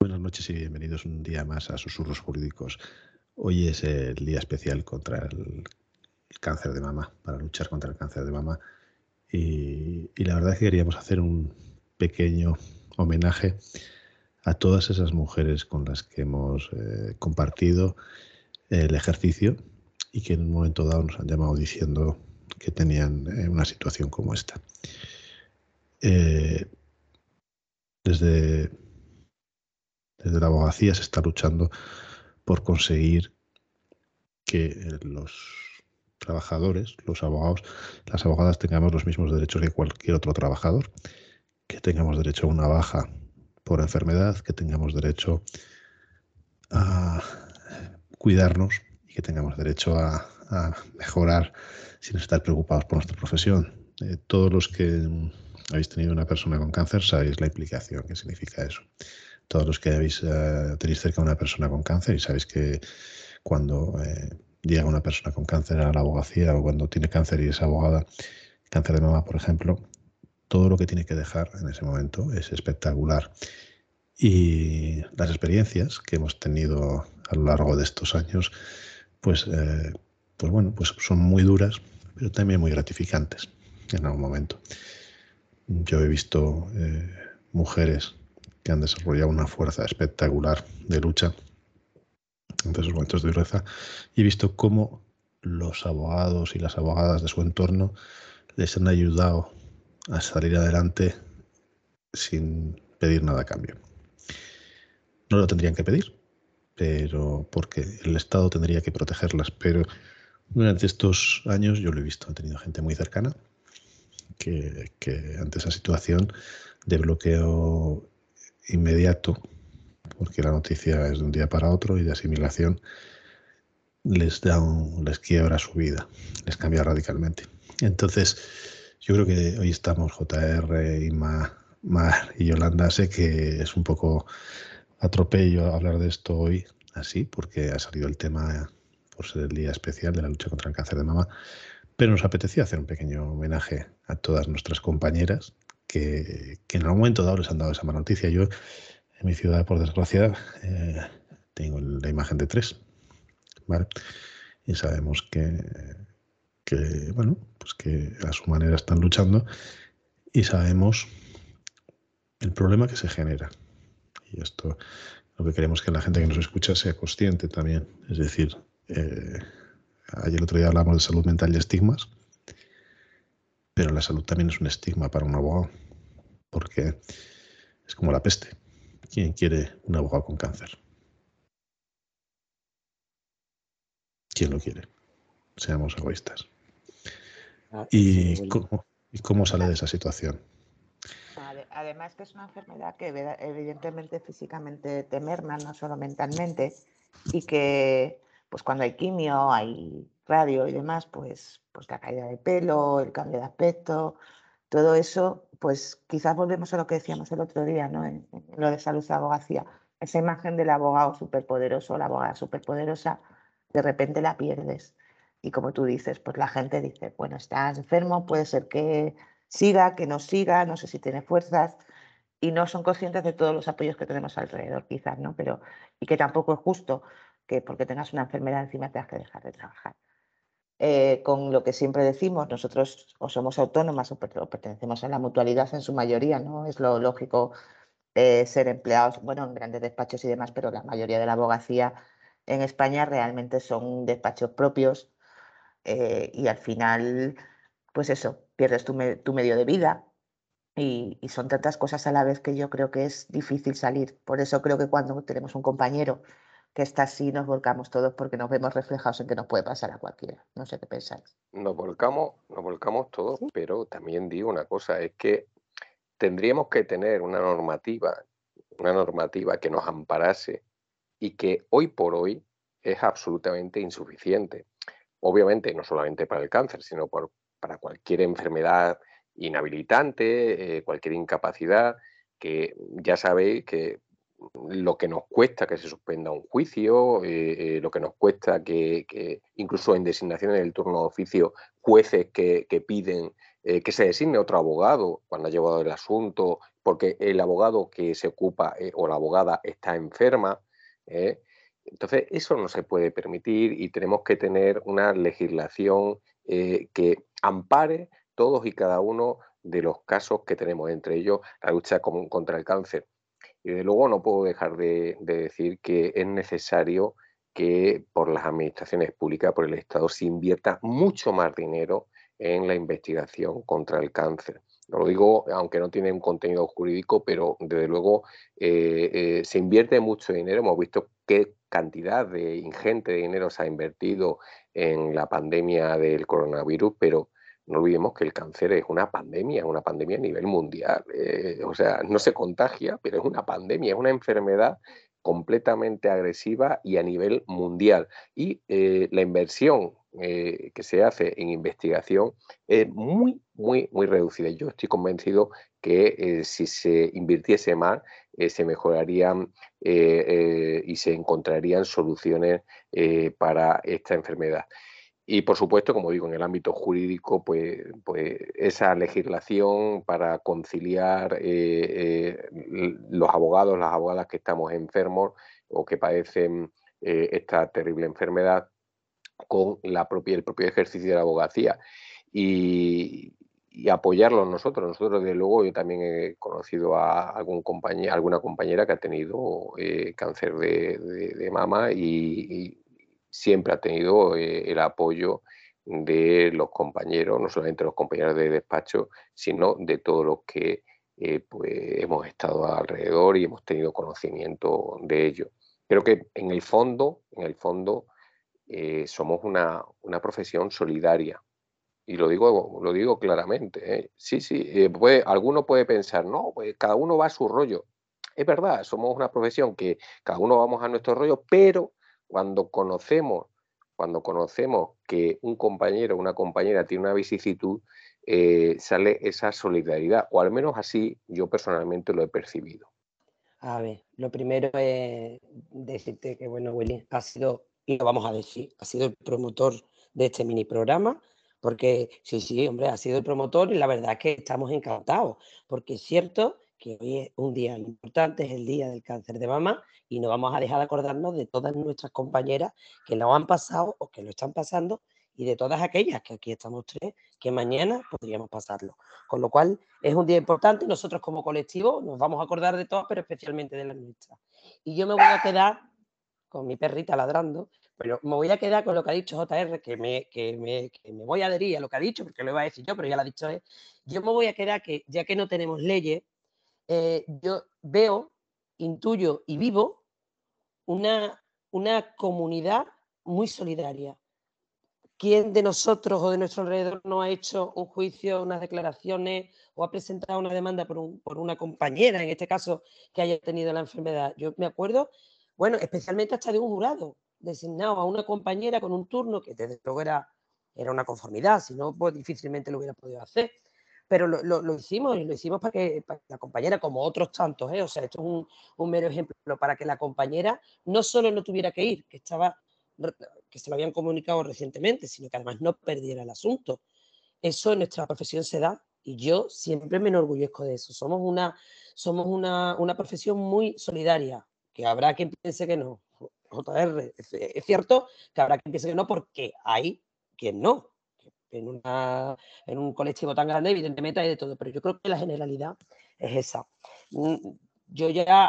Buenas noches y bienvenidos un día más a Susurros Jurídicos. Hoy es el día especial contra el, cáncer de mama, para luchar contra el cáncer de mama. Y, la verdad es que queríamos hacer un pequeño homenaje a todas esas mujeres con las que hemos eh, compartido el ejercicio y que en un momento dado nos han llamado diciendo que tenían eh, una situación como esta. Eh, desde, desde la abogacía se está luchando por conseguir que los trabajadores, los abogados, las abogadas tengamos los mismos derechos que cualquier otro trabajador, que tengamos derecho a una baja por enfermedad, que tengamos derecho a cuidarnos y que tengamos derecho a, mejorar sin estar preocupados por nuestra profesión. Eh, todos los que habéis tenido una persona con cáncer sabéis la implicación que significa eso. Todos los que habéis, uh, tenéis cerca una persona con cáncer y sabéis que cuando eh, llega una persona con cáncer a la abogacía o cuando tiene cáncer y es abogada, cáncer de mama, por ejemplo, todo lo que tiene que dejar en ese momento es espectacular. Y las experiencias que hemos tenido a lo largo de estos años, pues, eh, pues bueno, pues son muy duras, pero también muy gratificantes en algún momento. Yo he visto eh, mujeres han desarrollado una fuerza espectacular de lucha entre esos momentos de dureza y he visto cómo los abogados y las abogadas de su entorno les han ayudado a salir adelante sin pedir nada a cambio. No lo tendrían que pedir, pero porque el Estado tendría que protegerlas. Pero durante estos años yo lo he visto, he tenido gente muy cercana que ante esa situación de bloqueo inmediato, porque la noticia es de un día para otro y de asimilación, les da un, les quiebra su vida, les cambia radicalmente. Entonces, yo creo que hoy estamos JR y Mar, y Yolanda. Sé que es un poco atropello hablar de esto hoy así, porque ha salido el tema por ser el día especial de la lucha contra el cáncer de mama, pero nos apetecía hacer un pequeño homenaje a todas nuestras compañeras que, en algún momento dado les han dado esa mala noticia. Yo, en mi ciudad, por desgracia, eh, tengo la imagen de tres, ¿vale? Y sabemos que bueno, pues que a su manera están luchando y sabemos el problema que se genera. Y esto lo que queremos que la gente que nos escucha sea consciente también. Es decir, eh, ayer el otro día hablamos de salud mental y estigmas, pero la salud también es un estigma para un abogado, porque es como la peste. ¿Quién quiere un abogado con cáncer? ¿Quién lo quiere? Seamos egoístas. Ah, ¿Y, cómo, sale de esa situación? Además que es una enfermedad que evidentemente físicamente te merma, no solo mentalmente, y que pues cuando hay quimio, hay radio y demás, pues, pues la caída de pelo, el cambio de aspecto, todo eso, pues quizás volvemos a lo que decíamos el otro día, ¿no? En, lo de salud y abogacía. Esa imagen del abogado superpoderoso, la abogada superpoderosa, de repente la pierdes. Y como tú dices, pues la gente dice, bueno, estás enfermo, puede ser que siga, que no siga, no sé si tiene fuerzas, y no son conscientes de todos los apoyos que tenemos alrededor, quizás, ¿no? Pero, y que tampoco es justo que porque tengas una enfermedad encima tengas que dejar de trabajar. Eh, con lo que siempre decimos, nosotros o somos autónomas o pertenecemos a la mutualidad en su mayoría, ¿no? Es lo lógico eh, ser empleados, bueno, en grandes despachos y demás, pero la mayoría de la abogacía en España realmente son despachos propios eh, y al final, pues eso, pierdes tu, medio de vida y, son tantas cosas a la vez que yo creo que es difícil salir. Por eso creo que cuando tenemos un compañero que está así, nos volcamos todos porque nos vemos reflejados en que nos puede pasar a cualquiera. No sé qué pensáis. Nos volcamos, nos volcamos todos, pero también digo una cosa, es que tendríamos que tener una normativa una normativa que nos amparase y que hoy por hoy es absolutamente insuficiente. Obviamente, no solamente para el cáncer, sino para cualquier enfermedad inhabilitante, eh, cualquier incapacidad, que ya sabéis que lo que nos cuesta que se suspenda un juicio, eh, eh, lo que nos cuesta que, incluso en designaciones del turno de oficio, jueces que, piden que se designe otro abogado cuando ha llevado el asunto, porque el abogado que se ocupa o la abogada está enferma. Entonces, eso no se puede permitir y tenemos que tener una legislación que ampare todos y cada uno de los casos que tenemos, entre ellos la lucha contra el cáncer. Y de luego no puedo dejar de, decir que es necesario que por las administraciones públicas, por el Estado, se invierta mucho más dinero en la investigación contra el cáncer. Lo digo, aunque no tiene un contenido jurídico, pero desde luego eh, eh, se invierte mucho dinero. Hemos visto qué cantidad de ingente de dinero se ha invertido en la pandemia del coronavirus, pero no olvidemos que el cáncer es una pandemia, una pandemia a nivel mundial. Eh, o sea, no se contagia, pero es una pandemia, es una enfermedad completamente agresiva y a nivel mundial. Y eh, la inversión eh, que se hace en investigación es muy, muy, muy reducida. Yo estoy convencido que si se invirtiese más, se mejorarían y se encontrarían soluciones para esta enfermedad. Y por supuesto, como digo, en el ámbito jurídico, pues, pues esa legislación para conciliar eh, eh, los abogados, las abogadas que estamos enfermos o que padecen eh, esta terrible enfermedad con la propia, el propio ejercicio de la abogacía. Y, apoyarlos nosotros. Nosotros, desde luego, yo también he conocido a algún compañero, alguna compañera que ha tenido cáncer de, mama y, siempre ha tenido eh, el apoyo de los compañeros, no solamente los compañeros de despacho, sino de todos los que eh, pues, hemos estado alrededor y hemos tenido conocimiento de ello. Creo que en el fondo, en el fondo, eh, somos una, profesión solidaria. Y lo digo, lo digo claramente. Sí, sí, puede, alguno puede pensar, no, pues cada uno va a su rollo. Es verdad, somos una profesión que cada uno vamos a nuestro rollo, pero cuando conocemos, cuando conocemos que un compañero o una compañera tiene una vicisitud, eh, sale esa solidaridad, o al menos así yo personalmente lo he percibido. A ver, lo primero es decirte que, bueno, Willy, ha sido, y lo vamos a decir, ha sido el promotor de este mini programa, porque sí, sí, hombre, ha sido el promotor y la verdad es que estamos encantados, porque es cierto que hoy es un día importante, es el día del cáncer de mama y no vamos a dejar de acordarnos de todas nuestras compañeras que lo han pasado o que lo están pasando y de todas aquellas, que aquí estamos tres, que mañana podríamos pasarlo. Con lo cual es un día importante nosotros como colectivo nos vamos a acordar de todas, pero especialmente de las nuestras. Y yo me voy a quedar con mi perrita ladrando, pero me voy a quedar con lo que ha dicho JR, que me, que me, que me voy a adherir a lo que ha dicho, porque lo iba a decir yo, pero ya lo ha dicho él. Yo me voy a quedar que, ya que no tenemos leyes, eh, yo veo, intuyo y vivo una, una comunidad muy solidaria. ¿Quién de nosotros o de nuestro alrededor no ha hecho un juicio, unas declaraciones o ha presentado una demanda por, por, una compañera, en este caso, que haya tenido la enfermedad? Yo me acuerdo, bueno, especialmente hasta de un jurado designado a una compañera con un turno que desde luego era, era una conformidad, si no, pues difícilmente lo hubiera podido hacer pero lo, hicimos y lo hicimos para que, la compañera, como otros tantos, ¿eh? o sea, esto es un, mero ejemplo, para que la compañera no solo no tuviera que ir, que estaba que se lo habían comunicado recientemente, sino que además no perdiera el asunto. Eso en nuestra profesión se da y yo siempre me enorgullezco de eso. Somos una, somos una, una profesión muy solidaria, que habrá quien piense que no. JR, es cierto que habrá quien piense que no porque hay quien no en, una, en un colectivo tan grande, evidentemente hay de todo, pero yo creo que la generalidad es esa. Mm, yo ya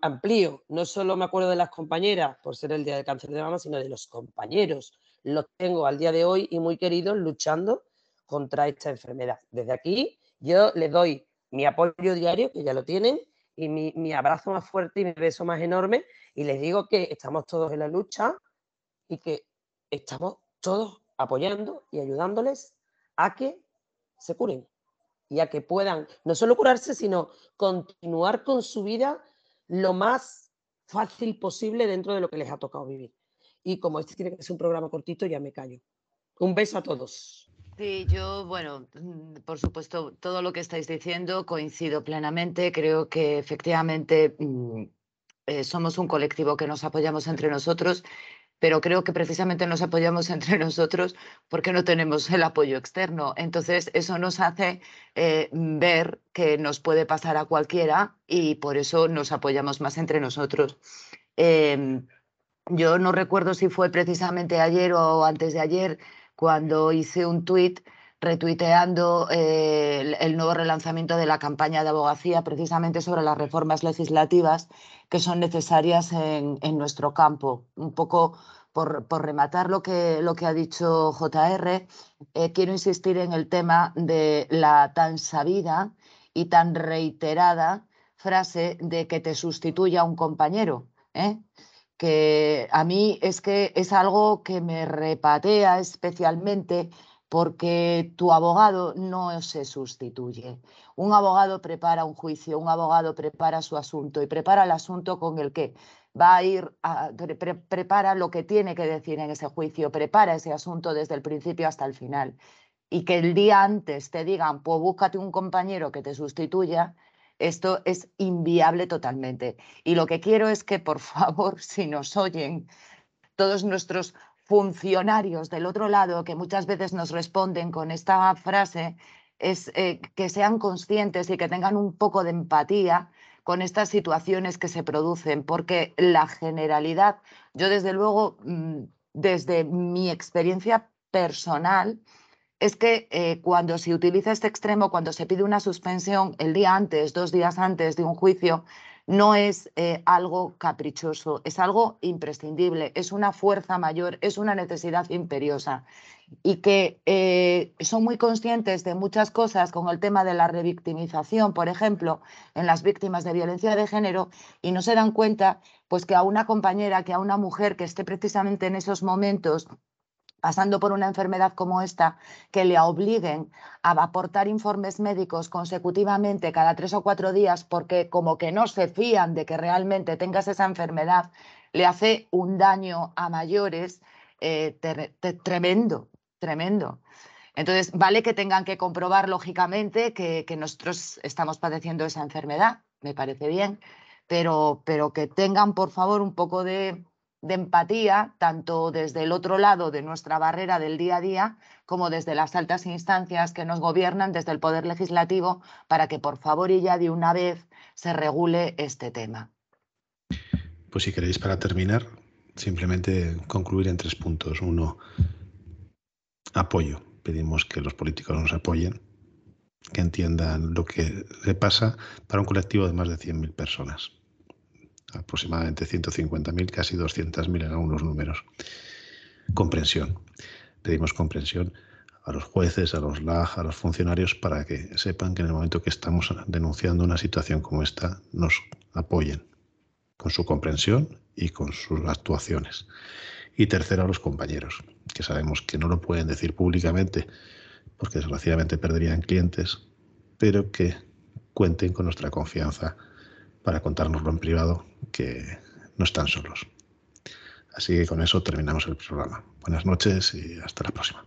amplío, no solo me acuerdo de las compañeras por ser el día de cáncer de mama, sino de los compañeros. Los tengo al día de hoy y muy queridos luchando contra esta enfermedad. Desde aquí yo les doy mi apoyo diario, que ya lo tienen, y mi, mi, abrazo más fuerte y mi beso más enorme. Y les digo que estamos todos en la lucha y que estamos todos apoyando y ayudándoles a que se curen y a que puedan no solo curarse, sino continuar con su vida lo más fácil posible dentro de lo que les ha tocado vivir. Y como este tiene que ser un programa cortito, ya me callo. Un beso a todos. Sí, yo, bueno, mm, por supuesto, todo lo que estáis diciendo coincido plenamente. Creo que efectivamente mm, eh, somos un colectivo que nos apoyamos entre nosotros, pero creo que precisamente nos apoyamos entre nosotros porque no tenemos el apoyo externo. Entonces, eso nos hace eh, ver que nos puede pasar a cualquiera y por eso nos apoyamos más entre nosotros. Em, yo no recuerdo si fue precisamente ayer o antes de ayer cuando hice un tuit retuiteando eh, el, nuevo relanzamiento de la campaña de abogacía precisamente sobre las reformas legislativas que son necesarias en, nuestro campo. Un poco por, rematar lo que, lo que ha dicho JR, eh, quiero insistir en el tema de la tan sabida y tan reiterada frase de que te sustituya un compañero. ¿eh? que a mí es que es algo que me repatea especialmente porque tu abogado no se sustituye. Un abogado prepara un juicio, un abogado prepara su asunto y prepara el asunto con el que va a ir, a, prepara lo que tiene que decir en ese juicio, prepara ese asunto desde el principio hasta el final. Y que el día antes te digan, pues búscate un compañero que te sustituya, esto es inviable totalmente. Y lo que quiero es que, por favor, si nos oyen todos nuestros funcionarios del otro lado, que muchas veces nos responden con esta frase, es eh, que sean conscientes y que tengan un poco de empatía con estas situaciones que se producen, porque la generalidad, yo desde luego, mm, desde mi experiencia personal, es que eh, cuando se utiliza este extremo, cuando se pide una suspensión el día antes, dos días antes de un juicio, no es eh, algo caprichoso, es algo imprescindible, es una fuerza mayor, es una necesidad imperiosa. Y que eh, son muy conscientes de muchas cosas con el tema de la revictimización, por ejemplo, en las víctimas de violencia de género, y no se dan cuenta pues que a una compañera, que a una mujer que esté precisamente en esos momentos pasando por una enfermedad como esta, que le obliguen a aportar informes médicos consecutivamente cada tres o cuatro días porque como que no se fían de que realmente tengas esa enfermedad, le hace un daño a mayores eh, tremendo, tremendo. Entonces, vale que tengan que comprobar lógicamente que, que, nosotros estamos padeciendo esa enfermedad, me parece bien, pero, pero que tengan, por favor, un poco de, de empatía, tanto desde el otro lado de nuestra barrera del día a día, como desde las altas instancias que nos gobiernan, desde el Poder Legislativo, para que por favor y ya de una vez se regule este tema. Pues si queréis para terminar, simplemente concluir en tres puntos. Uno, apoyo. Pedimos que los políticos nos apoyen, que entiendan lo que le pasa para un colectivo de más de 100.000 personas aproximadamente 150.000, casi 200.000 en algunos números. Comprensión. Pedimos comprensión a los jueces, a los LAG, a los funcionarios, para que sepan que en el momento que estamos denunciando una situación como esta, nos apoyen con su comprensión y con sus actuaciones. Y tercero, a los compañeros, que sabemos que no lo pueden decir públicamente, porque desgraciadamente perderían clientes, pero que cuenten con nuestra confianza para contárnoslo en privado, que no están solos. Así que con eso terminamos el programa. Buenas noches y hasta la próxima.